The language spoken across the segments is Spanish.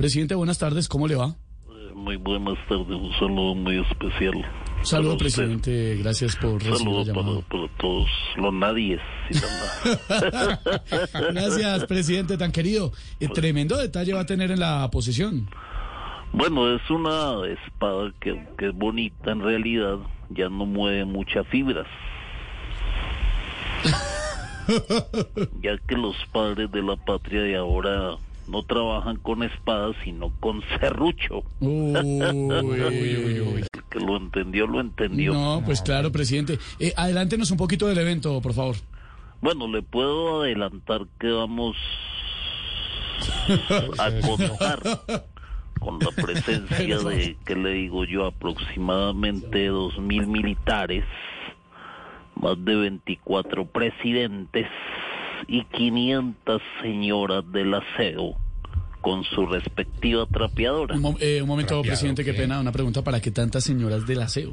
Presidente, buenas tardes, ¿cómo le va? Muy buenas tardes, un saludo muy especial. Saludo, usted. presidente, gracias por recibir saludo para, para todos los nadies. Gracias, presidente, tan querido. Eh, tremendo detalle va a tener en la posición. bueno, es una espada que, que es bonita en realidad, ya no mueve muchas fibras. ya que los padres de la patria de ahora no trabajan con espadas, sino con serrucho. Uy, uy, uy. El que lo entendió, lo entendió. No, pues claro, presidente. Eh, adelántenos un poquito del evento, por favor. Bueno, le puedo adelantar que vamos a contar con la presencia de, que le digo yo, aproximadamente dos mil militares, más de 24 presidentes y 500 señoras del aseo con su respectiva trapeadora. Un, mo- eh, un momento, presidente, qué pena, una pregunta para qué tantas señoras del aseo.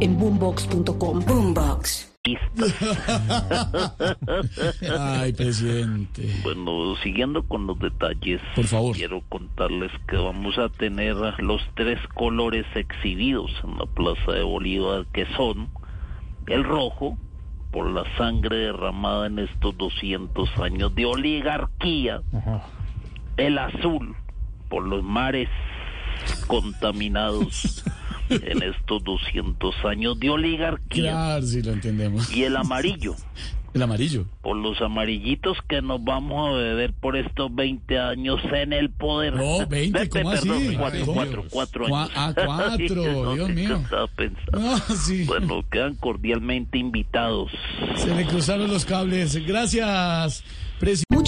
en boombox.com. Boombox. Ay, presidente. Bueno, siguiendo con los detalles, Por favor. quiero contarles que vamos a tener los tres colores exhibidos en la Plaza de Bolívar, que son el rojo, por la sangre derramada en estos 200 años de oligarquía, el azul, por los mares contaminados en estos 200 años de oligarquía, Claro, sí, lo entendemos. y el amarillo El amarillo. por los amarillitos que nos vamos a beber por estos 20 años en el poder. No, 20, Ve- ¿cómo perdón, así? Cuatro, ¿Cómo? cuatro, cuatro Cua- años. ah, cuatro, No Dios mío. No, sí. Bueno, quedan cordialmente invitados. Se le cruzaron los cables. Gracias, presidente.